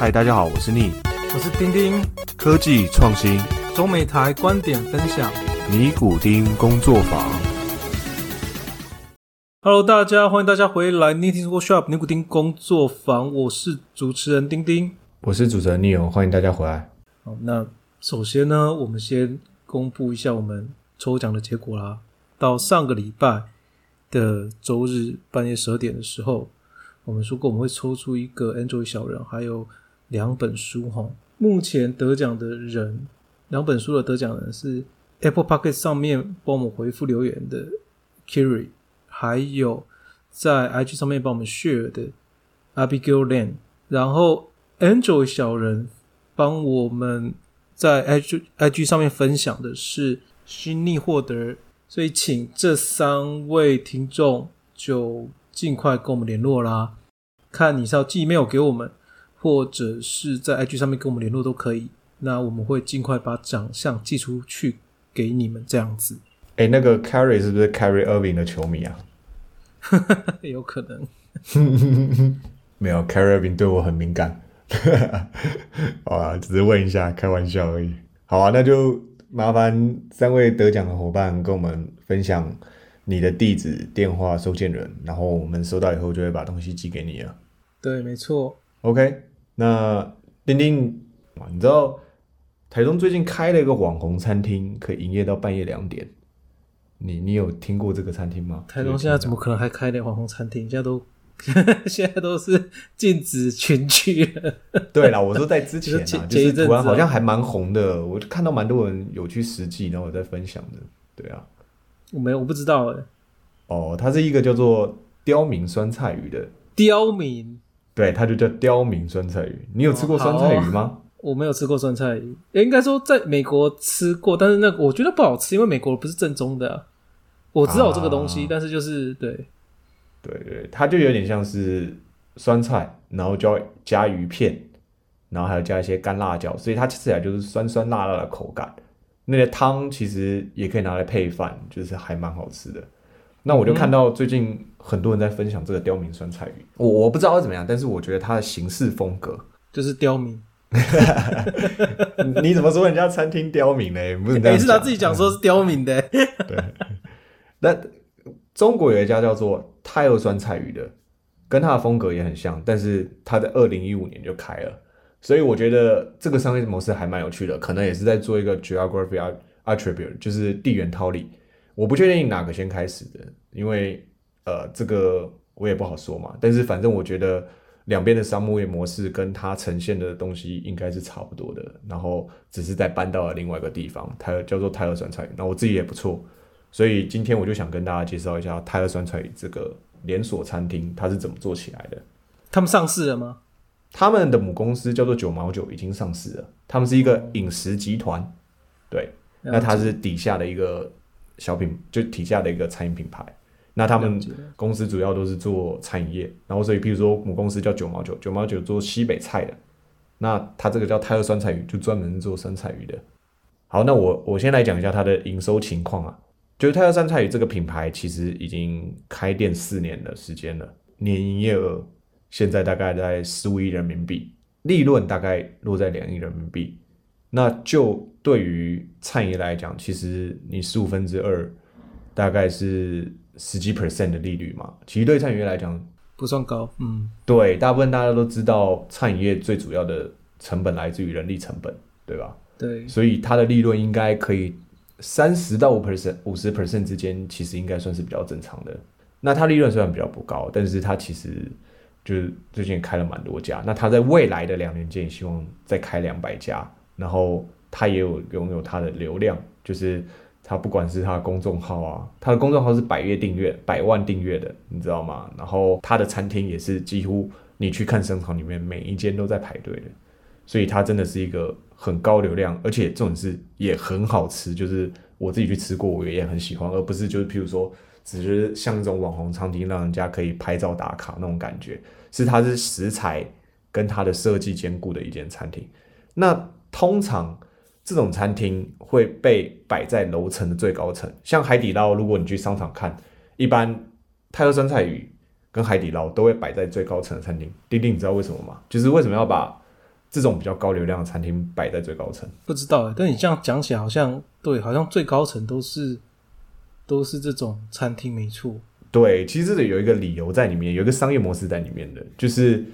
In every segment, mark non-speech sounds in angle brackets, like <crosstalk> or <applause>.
嗨，大家好，我是逆我是丁丁，科技创新中美台观点分享。尼古丁工作坊。Hello，大家欢迎大家回来 Knitting Workshop 尼古丁工作坊，我是主持人丁丁。我是主持人 Neo，欢迎大家回来。好，那首先呢，我们先公布一下我们抽奖的结果啦。到上个礼拜的周日半夜十二点的时候，我们说过我们会抽出一个 Android 小人，还有两本书哈。目前得奖的人，两本书的得奖人是 Apple Pocket 上面帮我们回复留言的 Kiri，还有在 IG 上面帮我们 share 的 Abigail Lan，然后 Android 小人帮我们在 IG IG 上面分享的是虚拟获得，所以请这三位听众就尽快跟我们联络啦。看你是要寄 email 给我们，或者是在 IG 上面跟我们联络都可以。那我们会尽快把奖项寄出去给你们，这样子哎，那个 Carry 是不是 Carry Irving 的球迷啊？<laughs> 有可能。<laughs> 没有，Carry Irving 对我很敏感。<laughs> 好啊，只是问一下，开玩笑而已。好啊，那就麻烦三位得奖的伙伴跟我们分享你的地址、电话、收件人，然后我们收到以后就会把东西寄给你了。对，没错。OK，那丁丁，你知道台中最近开了一个网红餐厅，可以营业到半夜两点。你你有听过这个餐厅吗？台中现在怎么可能还开点网红餐厅？现在都 <laughs> 现在都是禁止群聚了。对啦，我说在之前 <laughs> 就是突然好像还蛮红的，我看到蛮多人有去实际，然后我在分享的。对啊，我没有，我不知道哎。哦，它是一个叫做刁民酸菜鱼的，刁民，对，它就叫刁民酸菜鱼。你有吃过酸菜鱼吗？<laughs> 我没有吃过酸菜鱼，也应该说在美国吃过，但是那我觉得不好吃，因为美国不是正宗的啊、我知道这个东西，啊但是就是对，对对，它就有点像是酸菜，然后就要加鱼片，然后还有加一些干辣椒，所以它吃起来就是酸酸辣辣的口感。那个汤其实也可以拿来配饭，就是还蛮好吃的。那我就看到最近很多人在分享这个刁民酸菜鱼，我我不知道会怎么样，但是我觉得它的形式风格，就是刁民。<laughs> 你怎么说人家餐厅刁民呢？不是这也、样讲。是他自己讲说是刁民的、那中国有一家叫做泰二酸菜鱼的，跟它的风格也很像，但是它在二零一五年就开了，所以我觉得这个商业模式还蛮有趣的，可能也是在做一个 geography attribute，就是地缘套利。我不确定哪个先开始的，因为呃这个我也不好说嘛，但是反正我觉得两边的商业模式跟它呈现的东西应该是差不多的，然后只是在搬到了另外一个地方，它叫做泰尔酸菜鱼，那我自己也不错。所以今天我就想跟大家介绍一下泰勒酸菜鱼这个连锁餐厅它是怎么做起来的。他们上市了吗？他们的母公司叫做九毛九，已经上市了。他们是一个饮食集团，对，那它是底下的一个小品，就底下的一个餐饮品牌。那他们公司主要都是做餐饮业，然后所以譬如说母公司叫九毛九，九毛九做西北菜的，那它这个叫泰勒酸菜鱼，就专门做酸菜鱼的。好，那我我先来讲一下它的营收情况啊。就是泰勒酸菜鱼这个品牌其实已经开店四年的时间了，年营业额现在大概在十五亿人民币，利润大概落在两亿人民币。那就对于餐饮业来讲，其实你十五分之二大概是十几 percent 的利率嘛，其实对餐饮业来讲，不算高，嗯，对大部分大家都知道，餐饮业最主要的成本来自于人力成本，对吧？对，所以它的利润应该可以三十到五 percent、五十 percent 之间，其实应该算是比较正常的。那它利润虽然比较不高，但是它其实就是最近也开了蛮多家。那它在未来的两年间，也希望再开两百家，然后它也有拥有它的流量，就是它不管是它的公众号啊，它的公众号是百月订阅、百万订阅的，你知道吗？然后它的餐厅也是几乎你去看商场里面每一间都在排队的。所以它真的是一个很高流量，而且这种是也很好吃，就是我自己去吃过，我也很喜欢，而不是就是譬如说，只是像那种网红餐厅，让人家可以拍照打卡那种感觉，是它是食材跟它的设计兼顾的一间餐厅。那通常这种餐厅会被摆在楼层的最高层，像海底捞，如果你去商场看，一般泰和酸菜鱼跟海底捞都会摆在最高层的餐厅。丁丁，你知道为什么吗？就是为什么要把这种比较高流量的餐厅摆在最高层。不知道哎，但你这样讲起来，好像对，好像最高层都是都是这种餐厅，没错。对，其实这里有一个理由在里面，有一个商业模式在里面的，就是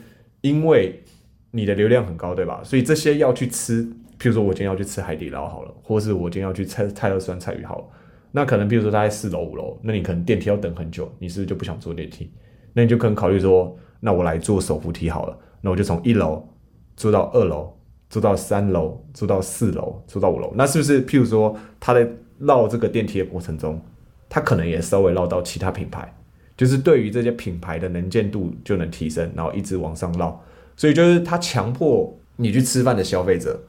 因为你的流量很高，对吧？所以这些要去吃，譬如说我今天要去吃海底捞好了，或是我今天要去吃泰勒酸菜鱼好了，那可能比如说他在四楼五楼，那你可能电梯要等很久，你是不是就不想坐电梯？那你就可能考虑说，那我来坐手扶梯好了，那我就从一楼坐到二楼，坐到三楼，坐到四楼，坐到五楼，那是不是譬如说他在绕这个电梯的过程中？他可能也稍微绕到其他品牌，就是对于这些品牌的能见度就能提升，然后一直往上绕。所以就是他强迫你去吃饭的消费者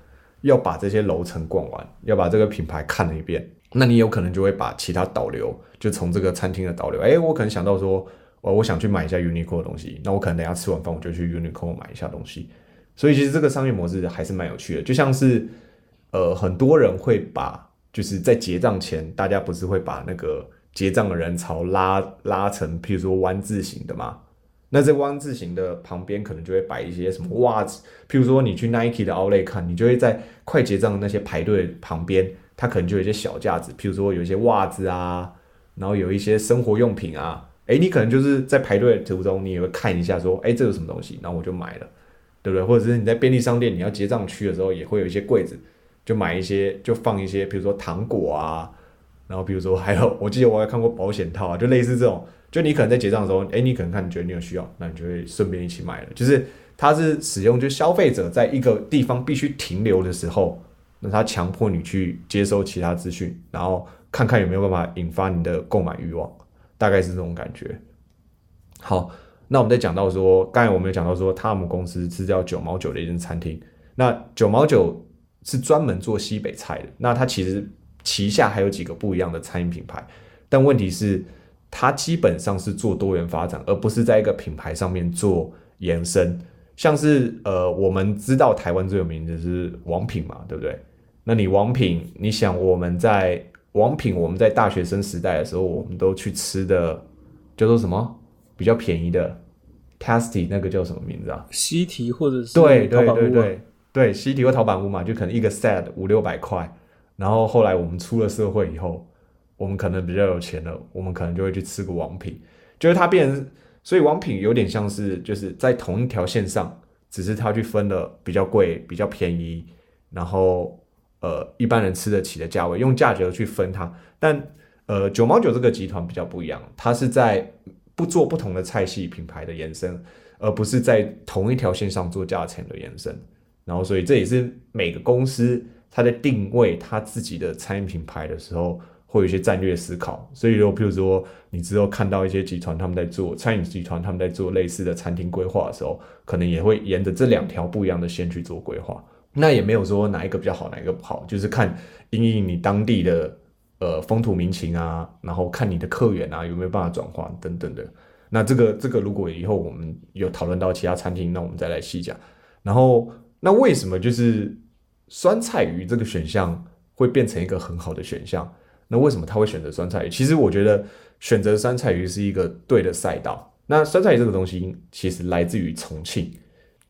要把这些楼层逛完，要把这个品牌看了一遍。那你有可能就会把其他导流，就从这个餐厅的导流，哎，我可能想到说，我我想去买一下 Uniqlo 的东西，那我可能等下吃完饭我就去 Uniqlo 买一下东西。所以其实这个商业模式还是蛮有趣的，就像是呃很多人会把。就是在结账前，大家不是会把那个结账的人潮拉拉成，譬如说弯字形的嘛？那这弯字形的旁边可能就会摆一些什么袜子，譬如说你去 Nike 的 Outlet 看，你就会在快结账的那些排队旁边，它可能就有一些小架子，譬如说有一些袜子啊，然后有一些生活用品啊，诶，你可能就是在排队途中，你也会看一下说，诶，这有什么东西，然后我就买了，对不对？或者是你在便利商店，你要结账区的时候，也会有一些柜子。就买一些，就放一些，比如说糖果啊，然后比如说还有，我记得我还看过保险套啊，就类似这种，就你可能在结账的时候，哎，你可能看你觉得你有需要，那你就会顺便一起买了。就是它是使用，就消费者在一个地方必须停留的时候，那他强迫你去接收其他资讯，然后看看有没有办法引发你的购买欲望，大概是这种感觉。好，那我们再讲到说，刚才我们有讲到说，他们公司是叫九毛九的一间餐厅，那九毛九。是专门做西北菜的，那它其实旗下还有几个不一样的餐饮品牌，但问题是它基本上是做多元发展，而不是在一个品牌上面做延伸。像是呃，我们知道台湾最有名的是王品嘛，对不对？那你王品，你想我们在王品，我们在大学生时代的时候，我们都去吃的叫做什么比较便宜的 Tasty，那个叫什么名字啊？西提或者是对对对对。对，西提或淘宝屋嘛，就可能一个 set 五六百块。然后后来我们出了社会以后，我们可能比较有钱了，我们可能就会去吃个王品，就是它变成，所以王品有点像是就是在同一条线上，只是它去分了比较贵、比较便宜，然后呃一般人吃得起的价位，用价格去分它。但呃九毛九这个集团比较不一样，它是在不做不同的菜系品牌的延伸，而不是在同一条线上做价钱的延伸。然后，所以这也是每个公司它在定位它自己的餐饮品牌的时候，会有一些战略思考。所以，如果譬如说你之后看到一些集团他们在做餐饮集团他们在做类似的餐厅规划的时候，可能也会沿着这两条不一样的线去做规划。那也没有说哪一个比较好，哪一个不好，就是看因应你当地的呃风土民情啊，然后看你的客源啊有没有办法转化等等的。那这个这个如果以后我们有讨论到其他餐厅，那我们再来细讲。然后。那为什么就是酸菜鱼这个选项会变成一个很好的选项？那为什么他会选择酸菜鱼？其实我觉得选择酸菜鱼是一个对的赛道。那酸菜鱼这个东西其实来自于重庆，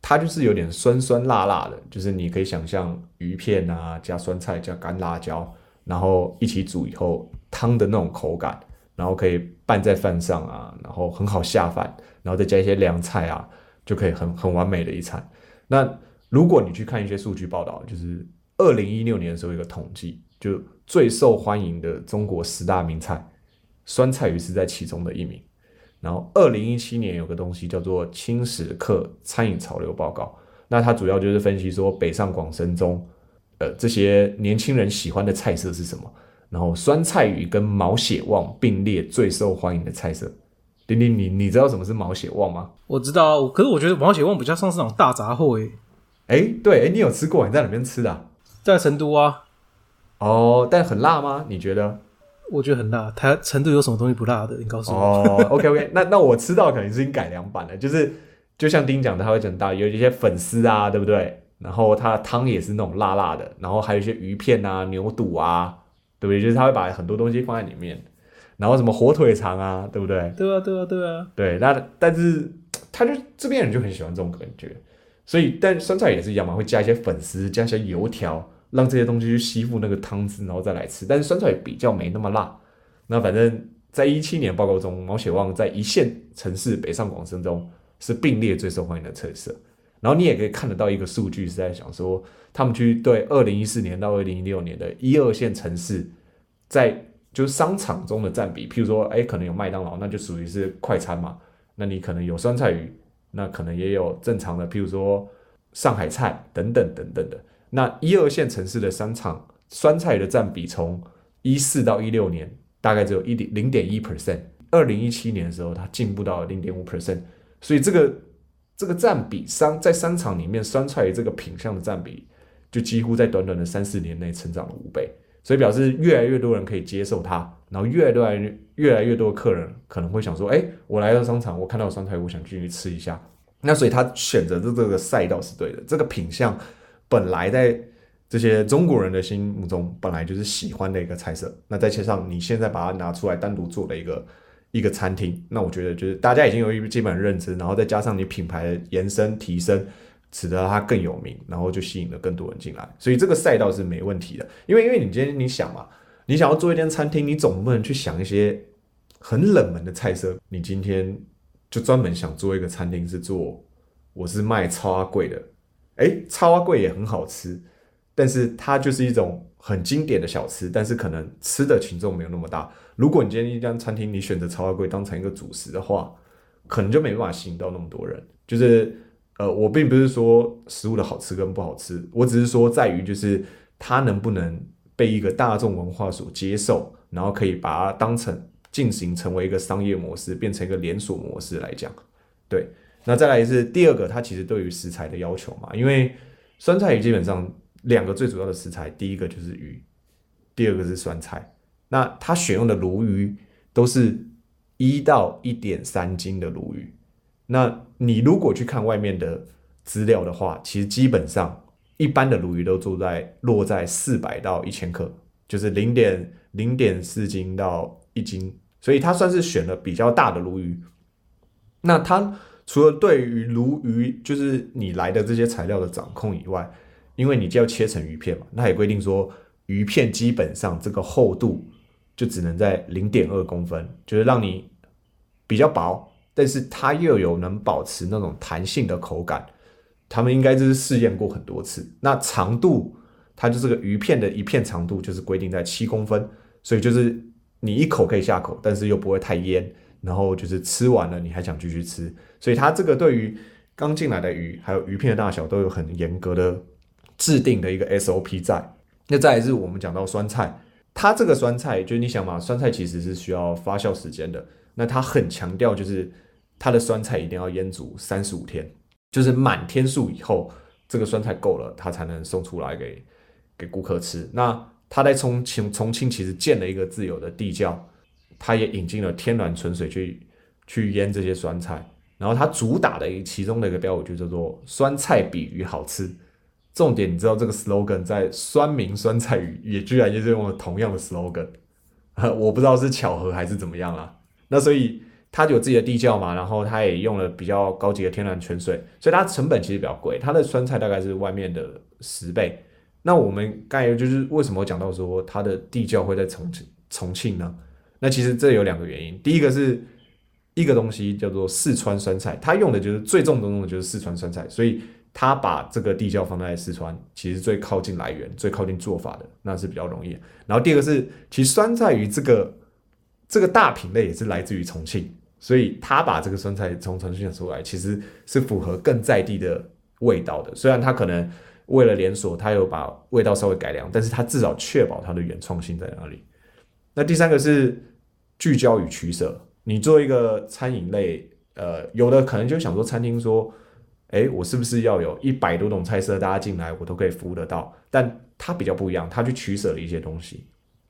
它就是有点酸酸辣辣的，就是你可以想象鱼片啊加酸菜加干辣椒，然后一起煮以后汤的那种口感，然后可以拌在饭上啊，然后很好下饭，然后再加一些凉菜啊，就可以很很完美的一餐。那如果你去看一些数据报道，就是二零一六年的时候有个统计，就最受欢迎的中国十大名菜，酸菜鱼是在其中的一名。然后二零一七年有个东西叫做《青史客餐饮潮流报告》，那它主要就是分析说北上广深中，呃，这些年轻人喜欢的菜色是什么。然后酸菜鱼跟毛血旺并列最受欢迎的菜色。丁丁，你你知道什么是毛血旺吗？我知道，可是我觉得毛血旺比较像是那种大杂烩。哎，对，哎，你有吃过？你在哪边吃的？在成都啊。哦，但很辣吗？你觉得？我觉得很辣。它成都有什么东西不辣的？你告诉我。哦，OK，OK，<laughs> 那那我吃到可能是改良版的，就是就像丁讲的，它会整到有一些粉丝啊，对不对？然后它的汤也是那种辣辣的，然后还有一些鱼片啊、牛肚啊，对不对？就是它会把很多东西放在里面，然后什么火腿肠啊，对不对？对啊，对啊，对啊。对，那但是他就这边人就很喜欢这种感觉。所以，但酸菜也是一样嘛，会加一些粉丝，加一些油条，让这些东西去吸附那个汤汁，然后再来吃。但是酸菜比较没那么辣。那反正，在一七年报告中，毛血旺在一线城市北上广深中是并列最受欢迎的特色。然后你也可以看得到一个数据是在想说，他们去对二零一四年到二零一六年的一二线城市，在就是商场中的占比，譬如说，哎，可能有麦当劳，那就属于是快餐嘛。那你可能有酸菜鱼。那可能也有正常的，譬如说上海菜等等等等的。那一二线城市的商场酸菜的占比，从一四到一六年大概只有一点零点一 percent，二零一七年的时候它进步到零点五 percent，所以这个这个占比商在商场里面酸菜鱼这个品相的占比，就几乎在短短的三四年内成长了五倍。所以表示越来越多人可以接受它，然后越来越越来越多的客人可能会想说，哎，我来到商场，我看到酸菜鱼，我想进去吃一下。那所以他选择的这个赛道是对的，这个品相本来在这些中国人的心目中本来就是喜欢的一个菜色。那再加上你现在把它拿出来单独做了一个一个餐厅，那我觉得就是大家已经有一基本认知，然后再加上你品牌的延伸提升。使得它更有名，然后就吸引了更多人进来，所以这个赛道是没问题的。因为，因为你今天你想嘛，你想要做一间餐厅，你总不能去想一些很冷门的菜色。你今天就专门想做一个餐厅，是做我是卖超贵的，诶，超阿贵也很好吃，但是它就是一种很经典的小吃，但是可能吃的群众没有那么大。如果你今天一家餐厅，你选择超阿贵当成一个主食的话，可能就没办法吸引到那么多人，就是。呃，我并不是说食物的好吃跟不好吃，我只是说在于就是它能不能被一个大众文化所接受，然后可以把它当成进行成为一个商业模式，变成一个连锁模式来讲。对，那再来是第二个，它其实对于食材的要求嘛，因为酸菜鱼基本上两个最主要的食材，第一个就是鱼，第二个是酸菜。那它选用的鲈鱼都是一到一点三斤的鲈鱼。那你如果去看外面的资料的话，其实基本上一般的鲈鱼都住在落在四百到一千克，就是零点零点四斤到一斤，所以它算是选了比较大的鲈鱼。那它除了对于鲈鱼就是你来的这些材料的掌控以外，因为你就要切成鱼片嘛，那也规定说鱼片基本上这个厚度就只能在零点二公分，就是让你比较薄。但是它又有能保持那种弹性的口感，他们应该就是试验过很多次。那长度，它就这个鱼片的一片长度就是规定在七公分，所以就是你一口可以下口，但是又不会太腌，然后就是吃完了你还想继续吃。所以它这个对于刚进来的鱼，还有鱼片的大小都有很严格的制定的一个 SOP 在。那再是我们讲到酸菜，它这个酸菜就是你想嘛，酸菜其实是需要发酵时间的，那它很强调就是。它的酸菜一定要腌煮三十五天，就是满天数以后，这个酸菜够了，它才能送出来给给顾客吃。那他在重庆，重庆其实建了一个自有的地窖，他也引进了天然纯水去去腌这些酸菜。然后它主打的一其中的一个标语就叫做“酸菜比鱼好吃”。重点你知道这个 slogan 在酸民酸菜鱼也居然也是用了同样的 slogan，<laughs> 我不知道是巧合还是怎么样啦。那所以。它有自己的地窖嘛，然后它也用了比较高级的天然泉水，所以它成本其实比较贵。它的酸菜大概是外面的十倍。那我们刚才就是为什么讲到说它的地窖会在重庆重庆呢？那其实这有两个原因。第一个是一个东西叫做四川酸菜，它用的就是最正宗的就是四川酸菜，所以它把这个地窖放在四川，其实最靠近来源、最靠近做法的，那是比较容易。然后第二个是，其实酸菜鱼这个这个大品类也是来自于重庆。所以他把这个酸菜从重庆出来，其实是符合更在地的味道的。虽然他可能为了连锁，他有把味道稍微改良，但是他至少确保它的原创性在哪里。那第三个是聚焦与取舍。你做一个餐饮类，呃，有的可能就想说餐厅说，哎，我是不是要有一百多种菜色，大家进来我都可以服务得到？但他比较不一样，他去取舍了一些东西。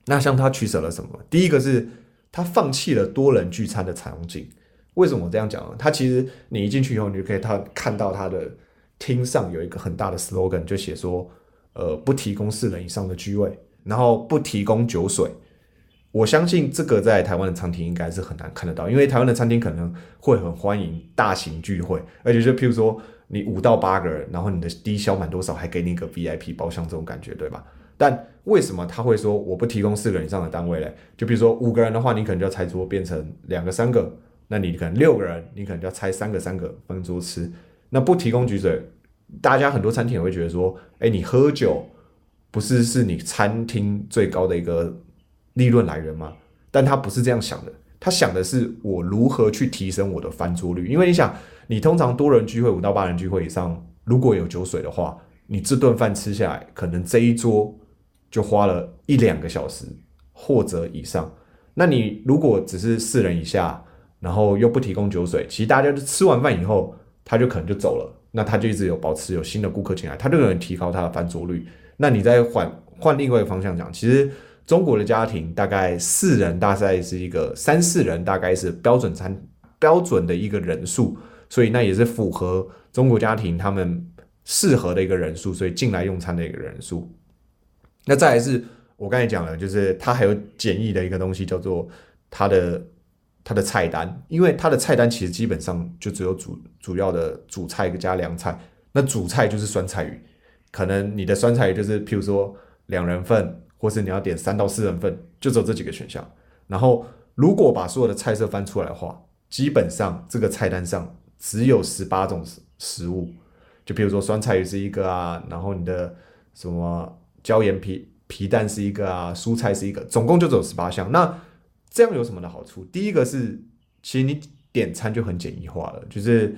那像他取舍了什么？第一个是。他放弃了多人聚餐的场景，为什么我这样讲呢？他其实你一进去以后，你就可以他看到他的厅上有一个很大的 slogan，就写说，呃，不提供四人以上的居位，然后不提供酒水。我相信这个在台湾的餐厅应该是很难看得到，因为台湾的餐厅可能会很欢迎大型聚会，而且就譬如说你五到八个人，然后你的低消满多少，还给你一个 VIP 包厢这种感觉，对吧？但为什么他会说我不提供四个人以上的单位嘞？就比如说五个人的话，你可能就要拆桌变成两个、三个，那你可能六个人，你可能就要拆三个、三个分桌吃。那不提供举水，大家很多餐厅也会觉得说，哎，你喝酒不是是你餐厅最高的一个利润来源吗？但他不是这样想的，他想的是我如何去提升我的翻桌率。因为你想，你通常多人聚会五到八人聚会以上，如果有酒水的话，你这顿饭吃下来，可能这一桌就花了一两个小时或者以上。那你如果只是四人以下，然后又不提供酒水，其实大家就吃完饭以后，他就可能就走了。那他就一直有保持有新的顾客进来，他就能提高他的翻桌率。那你再换换另外一个方向讲，其实中国的家庭大概四人大概是一个三四人大概是标准餐标准的一个人数，所以那也是符合中国家庭他们适合的一个人数，所以进来用餐的一个人数。那再来是我刚才讲了，就是它还有简易的一个东西叫做它的。它的菜单，因为它的菜单其实基本上就只有主主要的主菜加凉菜，那主菜就是酸菜鱼，可能你的酸菜鱼就是譬如说两人份，或是你要点三到四人份，就只有这几个选项。然后如果把所有的菜色翻出来的话，基本上这个菜单上只有十八种食食物，就比如说酸菜鱼是一个啊，然后你的什么椒盐皮皮蛋是一个啊，蔬菜是一个，总共就只有十八项。那这样有什么的好处？第一个是，其实你点餐就很简易化了，就是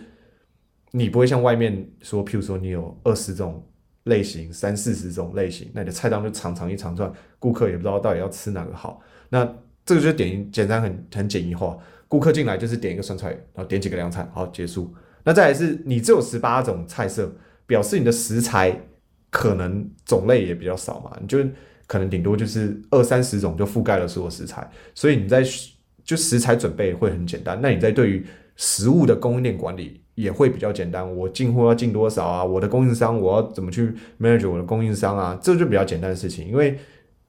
你不会像外面说，譬如说你有二十种类型、三四十种类型，那你的菜单就长长一长串，顾客也不知道到底要吃哪个好。那这个就点简单很很简易化，顾客进来就是点一个酸菜，然后点几个凉菜，好结束。那再来是你只有十八种菜色，表示你的食材可能种类也比较少嘛，你就。可能顶多就是二三十种就覆盖了所有食材，所以你在就食材准备会很简单。那你在对于食物的供应链管理也会比较简单。我进货要进多少啊？我的供应商我要怎么去 manage 我的供应商啊？这就比较简单的事情。因为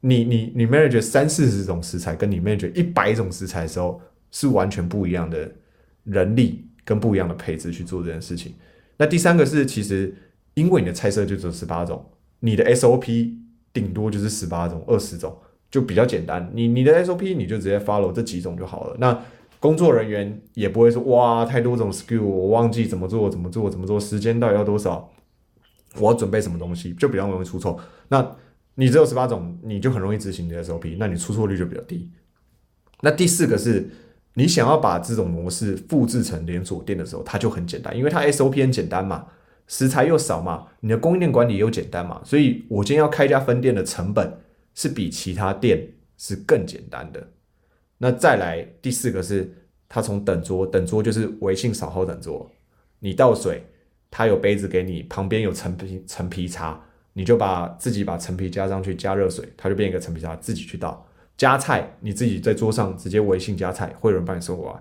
你你你 manage 三四十种食材，跟你 manage 一百种食材的时候是完全不一样的人力跟不一样的配置去做这件事情。那第三个是，其实因为你的菜色就只有十八种，你的 SOP。顶多就是十八种、二十种，就比较简单。你你的 SOP 你就直接 follow 这几种就好了。那工作人员也不会说哇太多种 skill，我忘记怎么做、怎么做、怎么做，时间到底要多少，我要准备什么东西，就比较容易出错。那你只有十八种，你就很容易执行你的 SOP，那你出错率就比较低。那第四个是你想要把这种模式复制成连锁店的时候，它就很简单，因为它 SOP 很简单嘛。食材又少嘛，你的供应链管理又简单嘛，所以我今天要开一家分店的成本是比其他店是更简单的。那再来第四个是，他从等桌，等桌就是微信扫号等桌，你倒水，他有杯子给你，旁边有陈皮陈皮茶，你就把自己把陈皮加上去，加热水，它就变一个陈皮茶，自己去倒。加菜你自己在桌上直接微信加菜，会有人帮你收过来。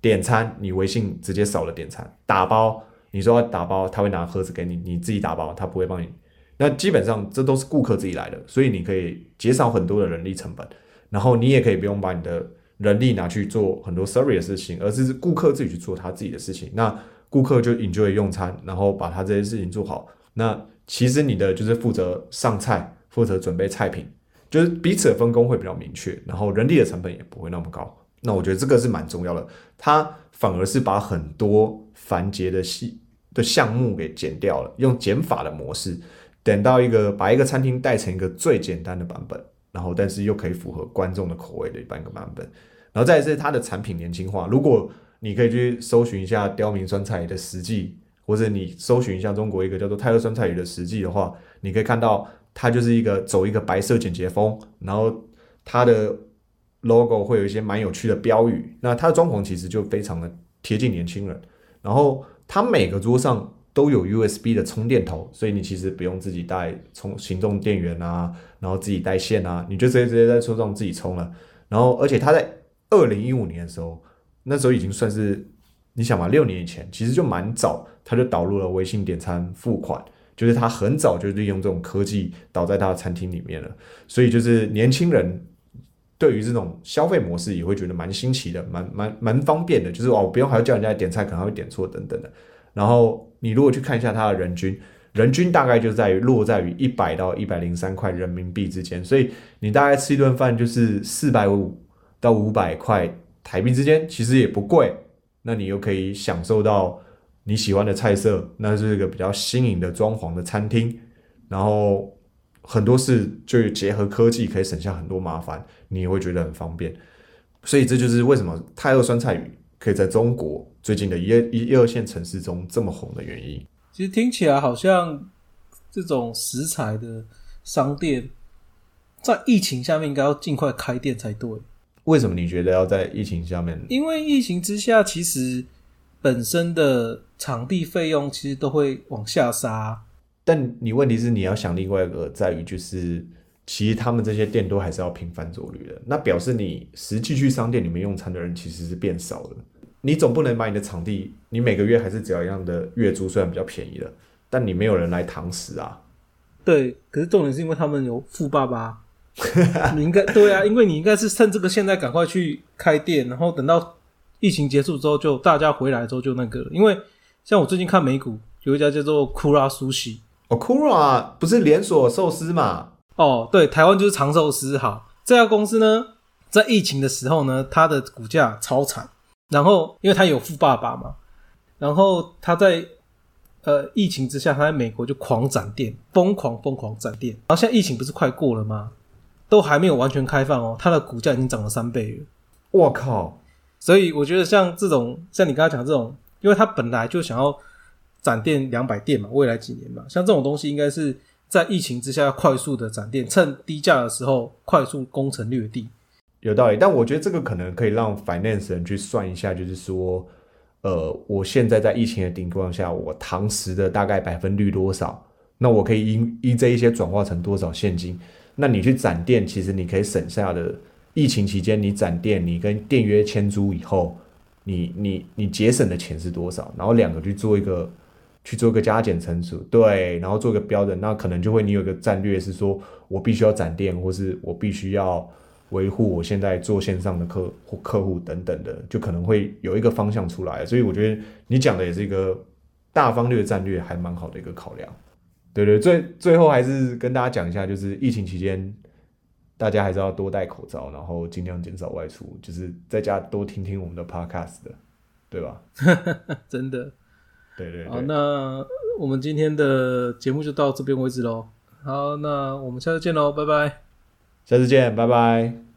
点餐你微信直接扫了点餐，打包。你说打包，他会拿盒子给你，你自己打包，他不会帮你。那基本上这都是顾客自己来的，所以你可以减少很多的人力成本，然后你也可以不用把你的人力拿去做很多 service 的事情，而是顾客自己去做他自己的事情。那顾客就 enjoy 用餐，然后把他这些事情做好。那其实你的就是负责上菜，负责准备菜品，就是彼此的分工会比较明确，然后人力的成本也不会那么高。那我觉得这个是蛮重要的，它反而是把很多繁节的细。的项目给减掉了，用减法的模式，等到一个把一个餐厅带成一个最简单的版本，然后但是又可以符合观众的口味的一半个版本，然后再是它的产品年轻化。如果你可以去搜寻一下刁民酸菜鱼的实际，或者你搜寻一下中国一个叫做泰勒酸菜鱼的实际的话，你可以看到它就是一个走一个白色简洁风，然后它的 logo 会有一些蛮有趣的标语，那它的装潢其实就非常的贴近年轻人，然后。它每个桌上都有 USB 的充电头，所以你其实不用自己带充行动电源啊，然后自己带线啊，你就直接直接在桌上自己充了。然后，而且它在二零一五年的时候，那时候已经算是你想嘛，六年以前其实就蛮早，它就导入了微信点餐付款，就是它很早就利用这种科技导在它的餐厅里面了。所以就是年轻人。对于这种消费模式也会觉得蛮新奇的，蛮蛮蛮方便的，就是哦，不用还要叫人家点菜，可能会点错等等的。然后你如果去看一下它的人均，人均大概就在于落在于一百到一百零三块人民币之间，所以你大概吃一顿饭就是四百五到五百块台币之间，其实也不贵。那你又可以享受到你喜欢的菜色，那是一个比较新颖的装潢的餐厅，然后很多事就结合科技，可以省下很多麻烦，你也会觉得很方便。所以这就是为什么泰二酸菜鱼可以在中国最近的一二一二线城市中这么红的原因。其实听起来好像这种食材的商店，在疫情下面应该要尽快开店才对。为什么你觉得要在疫情下面？因为疫情之下，其实本身的场地费用其实都会往下杀。但你问题是你要想另外一个在于就是，其实他们这些店都还是要频繁走旅的，那表示你实际去商店里面用餐的人其实是变少了。你总不能把你的场地，你每个月还是只要一样的月租，虽然比较便宜了，但你没有人来堂食啊。对，可是重点是因为他们有富爸爸，<laughs> 你应该对啊，因为你应该是趁这个现在赶快去开店，然后等到疫情结束之后，就大家回来之后就那个了。因为像我最近看美股有一家叫做 Kura Sushi，哦 k u r a 不是连锁寿司嘛？哦，对，台湾就是长寿司。好，这家公司呢，在疫情的时候呢，它的股价超惨。然后，因为它有富爸爸嘛，然后它在呃疫情之下，它在美国就狂展店，疯狂疯狂展店。然后现在疫情不是快过了吗？都还没有完全开放哦，它的股价已经涨了三倍了。我靠！所以我觉得像这种，像你刚才讲这种，因为它本来就想要展店两百店嘛，未来几年嘛，像这种东西应该是在疫情之下要快速的展店，趁低价的时候快速攻城略地。有道理，但我觉得这个可能可以让 finance 人去算一下，就是说，呃，我现在在疫情的情况下，我堂食的大概百分率多少？那我可以依依这一些转化成多少现金？那你去展店，其实你可以省下的疫情期间你展店，你跟店约签租以后，你你你节省的钱是多少？然后两个去做一个去做一个加减乘除，对，然后做一个标准，那可能就会你有一个战略是说我必须要展店，或是我必须要。维护我现在做线上的客或客户等等的，就可能会有一个方向出来，所以我觉得你讲的也是一个大方略战略，还蛮好的一个考量。对对，最最后还是跟大家讲一下，就是疫情期间，大家还是要多戴口罩，然后尽量减少外出，就是在家多听听我们的 podcast 的，对吧？<laughs> 真的。好，对对好，那我们今天的节目就到这边为止喽。好，那我们下次见喽，拜拜。下次见，拜拜。